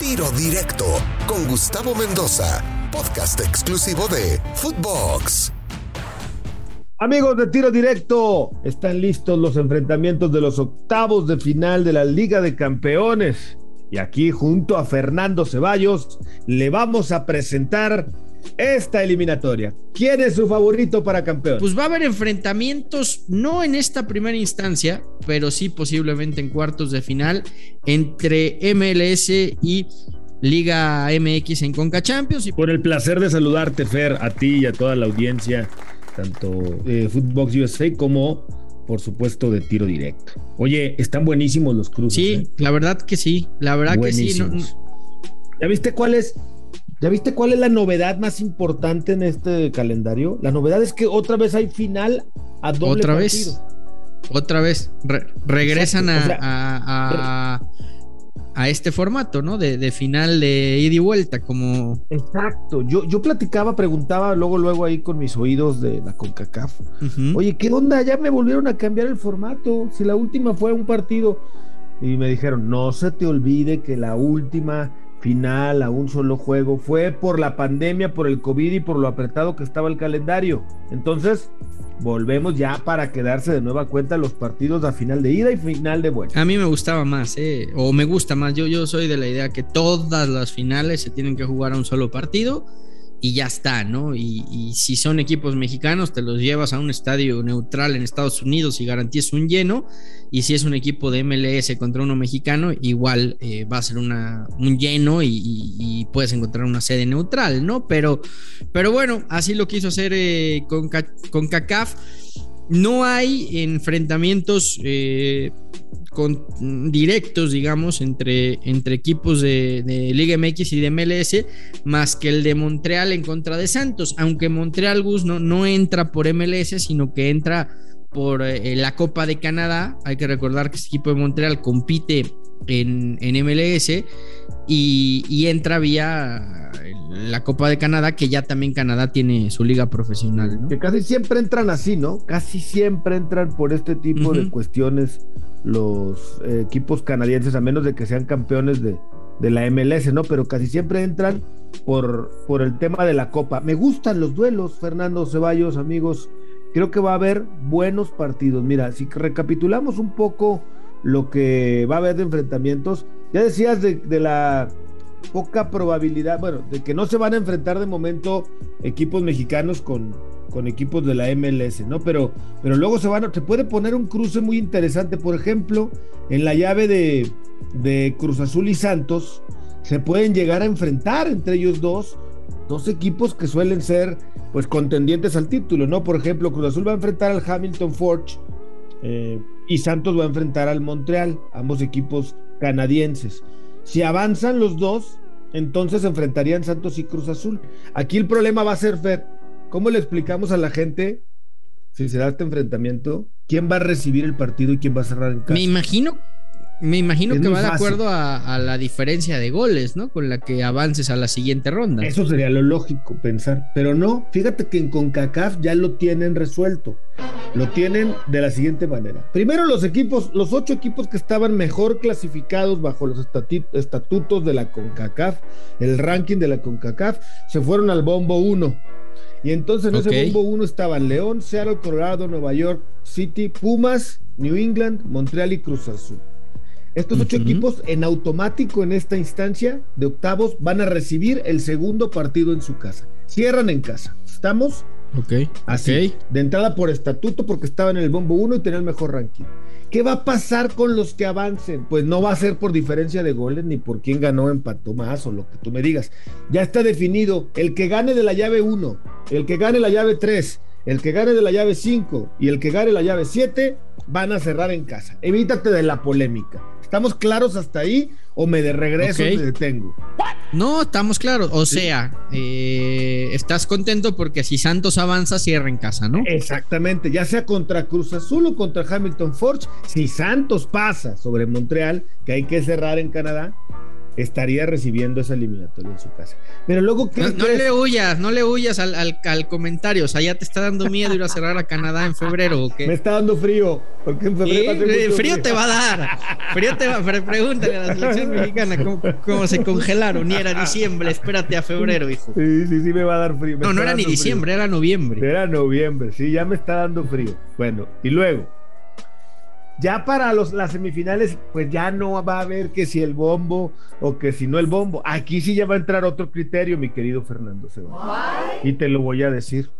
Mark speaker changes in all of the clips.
Speaker 1: Tiro Directo con Gustavo Mendoza, podcast exclusivo de Footbox.
Speaker 2: Amigos de Tiro Directo, están listos los enfrentamientos de los octavos de final de la Liga de Campeones. Y aquí junto a Fernando Ceballos le vamos a presentar esta eliminatoria. ¿Quién es su favorito para campeón?
Speaker 3: Pues va a haber enfrentamientos, no en esta primera instancia, pero sí posiblemente en cuartos de final entre MLS y Liga MX en Conca Champions. Y
Speaker 2: Por el placer de saludarte, Fer, a ti y a toda la audiencia, tanto de Footbox USA como, por supuesto, de tiro directo. Oye, están buenísimos los cruces.
Speaker 3: Sí,
Speaker 2: ¿eh?
Speaker 3: la verdad que sí, la verdad que sí. no-.
Speaker 2: ¿Ya viste cuál es? ¿Ya viste cuál es la novedad más importante en este calendario? La novedad es que otra vez hay final a doble
Speaker 3: otra
Speaker 2: partido.
Speaker 3: vez, otra vez, re- regresan a,
Speaker 2: o sea,
Speaker 3: a- a- a este formato, ¿no? De, de final de ida y vuelta, como...
Speaker 2: Exacto. Yo, yo platicaba, preguntaba luego, luego ahí con mis oídos de la CONCACAF. Oye, ¿qué onda? Ya me volvieron a cambiar el formato. Si la última fue un partido. Y me dijeron, no se te olvide que la última final a un solo juego fue por la pandemia, por el COVID y por lo apretado que estaba el calendario. Entonces, volvemos ya para quedarse de nueva cuenta los partidos a final de ida y final de vuelta.
Speaker 3: A mí me gustaba más, ¿eh? o me gusta más. Yo, yo soy de la idea que todas las finales se tienen que jugar a un solo partido y ya está, ¿no? Y, si son equipos mexicanos, te los llevas a un estadio neutral en Estados Unidos y garantizas un lleno. Y si es un equipo de MLS contra uno mexicano, igual eh, va a ser un lleno y, puedes encontrar una sede neutral, ¿no? Pero, pero bueno, así lo quiso hacer eh, con, Ca- con CACAF. No hay enfrentamientos eh, con, directos, digamos, entre, entre equipos de, de Liga MX y de MLS, más que el de Montreal en contra de Santos, aunque Montreal Gus no, no entra por MLS, sino que entra por eh, la Copa de Canadá. Hay que recordar que este equipo de Montreal compite en, en MLS y, y entra vía la Copa de Canadá, que ya también Canadá tiene su liga profesional, ¿no?
Speaker 2: Que casi siempre entran así, ¿no? Casi siempre entran por este tipo de cuestiones los equipos canadienses, a menos de que sean campeones de, de la MLS, ¿no? Pero casi siempre entran por, por el tema de la Copa. Me gustan los duelos, Fernando Ceballos, amigos. Creo que va a haber buenos partidos. Mira, si recapitulamos un poco lo que va a haber de enfrentamientos, ya decías de, de la poca probabilidad, bueno, de que no se van a enfrentar de momento equipos mexicanos con, con equipos de la MLS, ¿no? Pero, pero luego se van, a- se puede poner un cruce muy interesante, por ejemplo, en la llave de, Cruz Azul y Santos, se pueden llegar a enfrentar entre ellos dos, dos equipos que suelen ser, pues, contendientes al título, ¿no? Por ejemplo, Cruz Azul va a enfrentar al Hamilton Forge eh, y Santos va a enfrentar al Montreal, ambos equipos canadienses. Si avanzan los dos, entonces enfrentarían Santos y Cruz Azul. Aquí el problema va a ser, Fer, ¿cómo le explicamos a la gente, si se da este enfrentamiento, quién va a recibir el partido y quién va a cerrar en casa?
Speaker 3: Me imagino, me imagino
Speaker 2: Es
Speaker 3: que va de
Speaker 2: fácil.
Speaker 3: acuerdo a, a la diferencia de goles, ¿no? Con la que avances a la siguiente ronda.
Speaker 2: Eso sería lo lógico pensar, pero no, fíjate que en CONCACAF ya lo tienen resuelto. Lo tienen de la siguiente manera. Primero los equipos, los ocho equipos que estaban mejor clasificados bajo los estatutos de la CONCACAF, el ranking de la CONCACAF, se fueron al bombo 1. Y entonces en
Speaker 3: Ok.
Speaker 2: ese bombo 1 estaban León, Seattle, Colorado, Nueva York City, Pumas, New England, Montreal y Cruz Azul. Estos ocho equipos en automático en esta instancia de octavos van a recibir el segundo partido en su casa. Cierran en casa. ¿Estamos?
Speaker 3: Ok,
Speaker 2: Así. De entrada por estatuto porque estaban en el bombo 1 y tenían el mejor ranking. ¿Qué va a pasar con los que avancen? Pues no va a ser por diferencia de goles ni por quién ganó, empató más o lo que tú me digas. Ya está definido. El que gane de la llave 1, el que gane la llave 3, el que gane de la llave 5 y el que gane la llave 7 van a cerrar en casa. Evítate de la polémica. ¿Estamos claros hasta ahí o me de regreso
Speaker 3: Ok.
Speaker 2: y me detengo?
Speaker 3: No, estamos claros. O sea, eh, estás contento porque si Santos avanza, cierra en casa, ¿no?
Speaker 2: Exactamente, ya sea contra Cruz Azul o contra Hamilton Forge, si Santos pasa sobre Montreal, que hay que cerrar en Canadá, estaría recibiendo esa eliminatoria en su casa. Pero luego,
Speaker 3: ¿qué no, le huyas, no le huyas al, al, comentario. O sea, ya te está dando miedo ir a cerrar a Canadá en febrero. ¿o qué?
Speaker 2: Me está dando frío. Porque en febrero
Speaker 3: frío, frío, te va a dar. Frío te va Pregúntale a la selección mexicana cómo, se congelaron. Ni era diciembre, espérate a febrero, hijo.
Speaker 2: Sí, sí, sí, me va a dar frío.
Speaker 3: no, no era ni diciembre, era noviembre.
Speaker 2: Era noviembre, sí, ya me está dando frío. Bueno, y luego. Ya para los, las semifinales, pues ya no va a haber que si el bombo o que si no el bombo. Aquí sí ya va a entrar otro criterio, mi querido Fernando Y te lo voy a decir.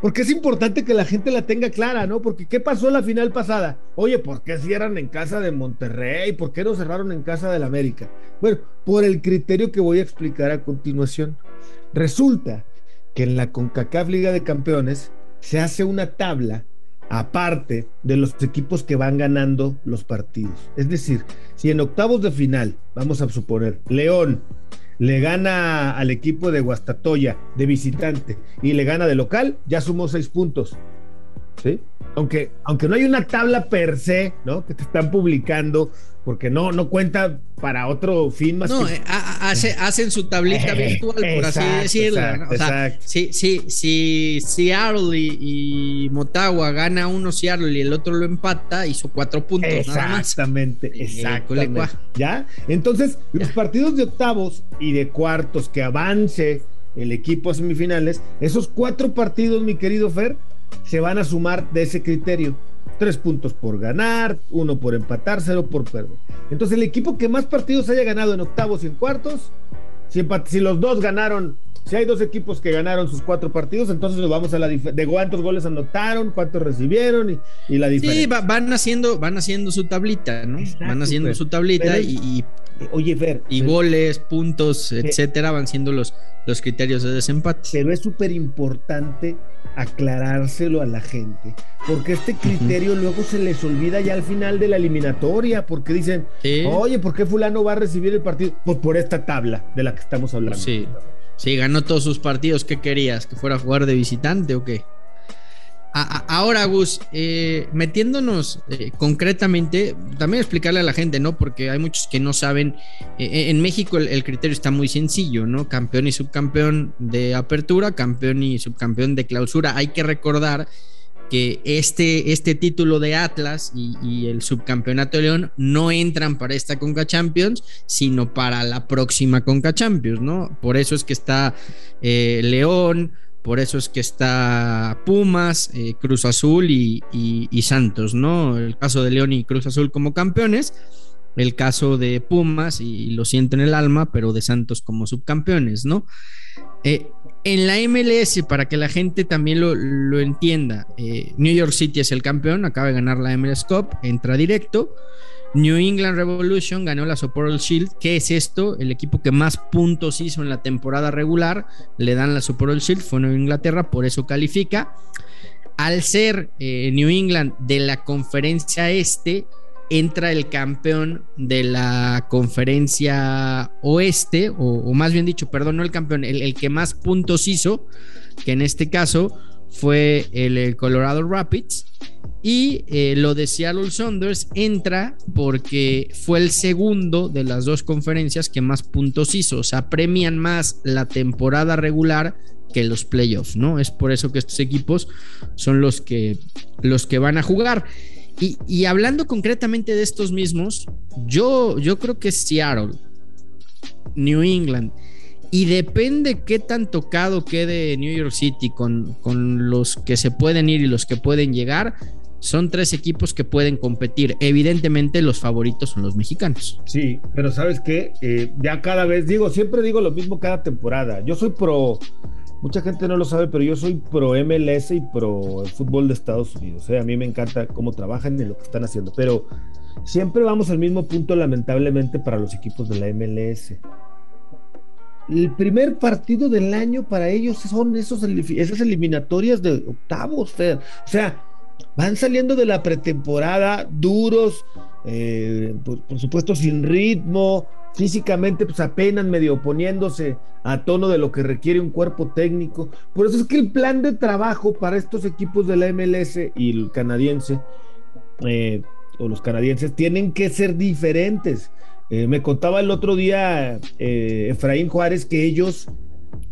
Speaker 2: Porque es importante que la gente la tenga clara, ¿no? Porque ¿qué pasó la final pasada? Oye, ¿por qué cierran en casa de Monterrey? ¿Por qué no cerraron en casa del América? Bueno, por el criterio que voy a explicar a continuación. Resulta que en la CONCACAF Liga de Campeones se hace una tabla aparte de los equipos que van ganando los partidos. Es decir, si en octavos de final, vamos a suponer, León le gana al equipo de Guastatoya de visitante y le gana de local, ya sumó seis puntos. ¿Sí? Aunque, aunque no hay una tabla per se, ¿no? Que te están publicando porque no, no cuenta para otro fin más.
Speaker 3: No, eh, hacen su tablita virtual, por así decirlo. o sea, si, si, si Seattle y, Motagua gana uno Seattle y el otro lo empata, hizo cuatro puntos.
Speaker 2: Exactamente, nada más. exactamente. ¿Ya? Entonces, los partidos de octavos y de cuartos que avance el equipo a semifinales, esos cuatro partidos, mi querido Fer, se van a sumar de ese criterio tres puntos por ganar, uno por empatar, cero por perder. Entonces el equipo que más partidos haya ganado en octavos y en cuartos, si, si los dos ganaron, si hay dos equipos que ganaron sus cuatro partidos, entonces nos vamos a la de cuántos goles anotaron, cuántos recibieron y, la diferencia.
Speaker 3: Sí, van haciendo, van haciendo su tablita, ¿no? van haciendo su tablita y,
Speaker 2: Oye, Fer.
Speaker 3: Y goles, puntos, etcétera, van siendo los, los criterios de desempate.
Speaker 2: Pero es súper importante aclarárselo a la gente, porque este criterio luego se les olvida ya al final de la eliminatoria, porque dicen, oye, ¿por qué fulano va a recibir el partido? Pues por esta tabla de la que estamos hablando.
Speaker 3: Sí, sí, ganó todos sus partidos, ¿qué querías? ¿Que fuera a jugar de visitante o qué? Ahora, Gus, eh, metiéndonos eh, concretamente, también explicarle a la gente, ¿no? Porque hay muchos que no saben. Eh, en México el, criterio está muy sencillo, ¿no? Campeón y subcampeón de apertura, campeón y subcampeón de clausura. Hay que recordar que este, este título de Atlas y, el subcampeonato de León no entran para esta Conca Champions, sino para la próxima Conca Champions, ¿no? Por eso es que está León por eso es que está Pumas, eh, Cruz Azul y, Santos, ¿no? El caso de León y Cruz Azul como campeones, el caso de Pumas, y lo siento en el alma, pero de Santos como subcampeones, ¿no? Eh, en la MLS, para que la gente también lo, entienda, eh, New York City es el campeón, acaba de ganar la MLS Cup, entra directo. New England Revolution ganó la Super Shield. ¿Qué es esto? El equipo que más puntos hizo en la temporada regular. Le dan la Super Shield. Fue Nueva Inglaterra, por eso califica. Al ser eh, New England de la conferencia este, entra el campeón de la conferencia oeste, o, más bien dicho, perdón, no el campeón, el, que más puntos hizo, que en este caso fue el Colorado Rapids. Y eh, lo de Seattle Saunders entra porque fue el segundo de las dos conferencias que más puntos hizo. O sea, premian más la temporada regular que los playoffs, ¿no? Es por eso que estos equipos son los que, los que van a jugar. Y, hablando concretamente de estos mismos, yo, yo creo que Seattle, New England, y depende qué tan tocado quede New York City con, con los que se pueden ir y los que pueden llegar, son tres equipos que pueden competir. Evidentemente los favoritos son los mexicanos.
Speaker 2: Sí, pero sabes qué, eh, ya cada vez digo, siempre digo lo mismo cada temporada. Yo soy pro, mucha gente no lo sabe, pero yo soy pro MLS y pro el fútbol de Estados Unidos. ¿eh? A mí me encanta cómo trabajan y lo que están haciendo, pero siempre vamos al mismo punto lamentablemente para los equipos de la MLS. El primer partido del año para ellos son esos, esas eliminatorias de octavos. O sea, van saliendo de la pretemporada duros, eh, por, supuesto sin ritmo, físicamente pues apenas medio oponiéndose a tono de lo que requiere un cuerpo técnico. Por eso es que el plan de trabajo para estos equipos de la MLS y el canadiense, eh, o los canadienses, tienen que ser diferentes. Eh, me contaba el otro día Efraín Juárez que ellos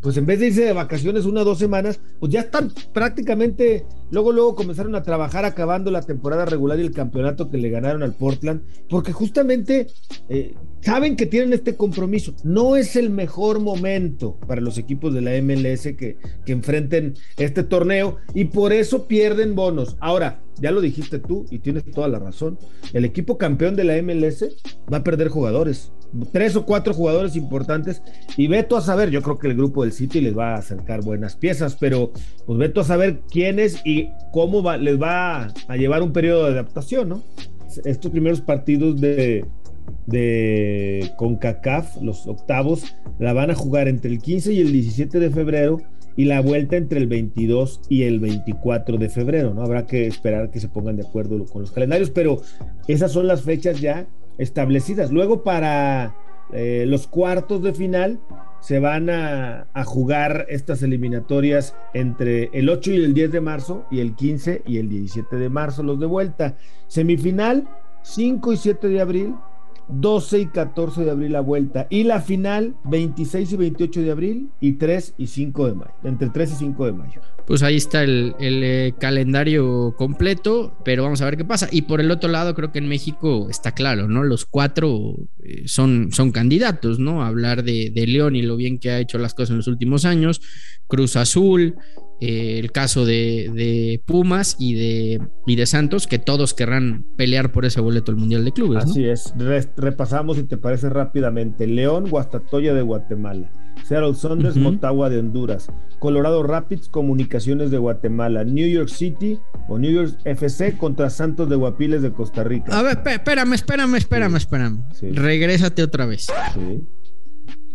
Speaker 2: pues en vez de irse de vacaciones una o dos semanas, pues ya están prácticamente, luego, luego comenzaron a trabajar acabando la temporada regular y el campeonato que le ganaron al Portland, porque justamente eh, saben que tienen este compromiso. No es el mejor momento para los equipos de la MLS que, que enfrenten este torneo y por eso pierden bonos. Ahora, ya lo dijiste tú y tienes toda la razón, el equipo campeón de la MLS va a perder jugadores tres o cuatro jugadores importantes y veto a saber, yo creo que el grupo del City les va a acercar buenas piezas, pero pues veto a saber quiénes y cómo va, les va a llevar un periodo de adaptación, ¿no? Estos primeros partidos de, de CONCACAF, los octavos, la van a jugar entre el 15 y el 17 de febrero y la vuelta entre el 22 y el 24 de febrero, ¿no? Habrá que esperar que se pongan de acuerdo con los calendarios, pero esas son las fechas ya establecidas. Luego para eh, los cuartos de final se van a, jugar estas eliminatorias entre el 8 y el 10 de marzo y el 15 y el 17 de marzo los de vuelta. Semifinal 5 y 7 de abril 12 y 14 de abril la vuelta. Y la final, 26 y 28 de abril y 3 y 5 de mayo. Entre 3 y 5 de mayo.
Speaker 3: Pues ahí está el, eh, calendario completo, pero vamos a ver qué pasa. Y por el otro lado, creo que en México está claro, ¿no? Los cuatro eh, son, son candidatos, ¿no? hablar de, de León y lo bien que ha hecho las cosas en los últimos años. Cruz Azul, eh, el caso de, Pumas y de, y de Santos, que todos querrán pelear por ese boleto al Mundial de Clubes.
Speaker 2: Así es, repasamos, si te parece rápidamente, León, Guastatoya de Guatemala, Seattle Saunders, Motagua de Honduras, Colorado Rapids, Comunicaciones de Guatemala, New York City o New York FC contra Santos de Guapiles de Costa Rica.
Speaker 3: A ver, espérame, espérame, espérame, espérame. Regrésate otra vez. Sí.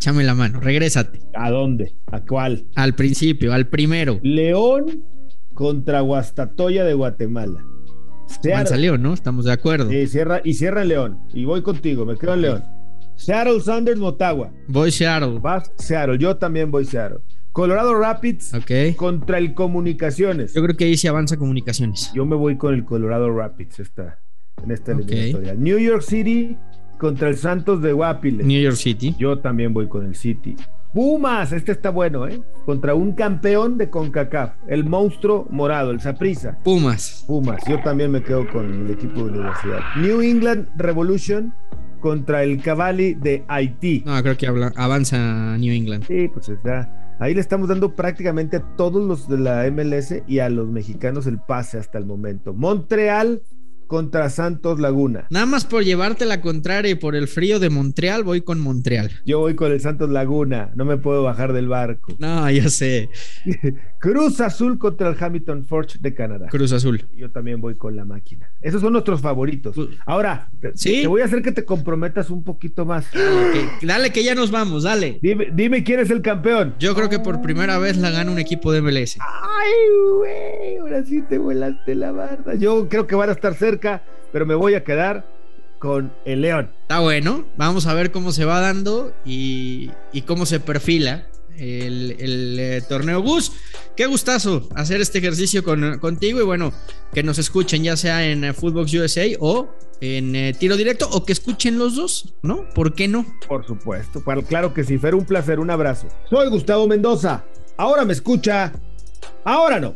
Speaker 3: Échame la mano, regrésate.
Speaker 2: ¿A dónde? ¿A cuál?
Speaker 3: Al principio, al primero.
Speaker 2: León contra Guastatoya de Guatemala.
Speaker 3: León, ¿no? Estamos de acuerdo.
Speaker 2: Sí, cierra, y cierra León. Y voy contigo, me quedo en León. Seattle Sanders, Motagua.
Speaker 3: Voy Seattle.
Speaker 2: Vas Seattle, yo también voy Seattle. Colorado Rapids contra el Comunicaciones.
Speaker 3: Yo creo que ahí se avanza Comunicaciones.
Speaker 2: Yo me voy con el Colorado Rapids esta, en esta eliminatoria. New York City contra el Santos de Guapiles.
Speaker 3: New York City.
Speaker 2: Yo también voy con el City. Pumas, este está bueno, ¿eh? Contra un campeón de CONCACAF, el monstruo morado, el Saprisa.
Speaker 3: Pumas.
Speaker 2: Pumas, yo también me quedo con el equipo de universidad. New England Revolution contra el Cavalli de Haití.
Speaker 3: No, creo que avanza New England.
Speaker 2: Sí, pues está. Ahí le estamos dando prácticamente a todos los de la MLS y a los mexicanos el pase hasta el momento. Montreal contra Santos Laguna.
Speaker 3: Nada más por llevarte la contraria y por el frío de Montreal, voy con Montreal.
Speaker 2: Yo voy con el Santos Laguna, no me puedo bajar del barco.
Speaker 3: No, ya sé.
Speaker 2: Cruz Azul contra el Hamilton Forge de Canadá.
Speaker 3: Cruz Azul.
Speaker 2: Yo también voy con la máquina. Esos son nuestros favoritos. Pues, Ahora, ¿Sí? te voy a hacer que te comprometas un poquito más.
Speaker 3: Dale que ya nos vamos, dale.
Speaker 2: Dime, dime quién es el campeón.
Speaker 3: Yo creo que por primera vez la gana un equipo de MLS.
Speaker 2: Ay, güey, ahora sí te volaste la barda. Yo creo que van a estar cerca pero me voy a quedar con el León.
Speaker 3: Está bueno, vamos a ver cómo se va dando y, cómo se perfila el, eh, torneo Gus. Qué gustazo hacer este ejercicio contigo y bueno, que nos escuchen ya sea en eh, Footbox USA o en eh, tiro directo o que escuchen los dos, ¿no? ¿Por qué no?
Speaker 2: Por supuesto, claro que sí, Fer, un placer, un abrazo. Soy Gustavo Mendoza, ahora me escucha, ahora no.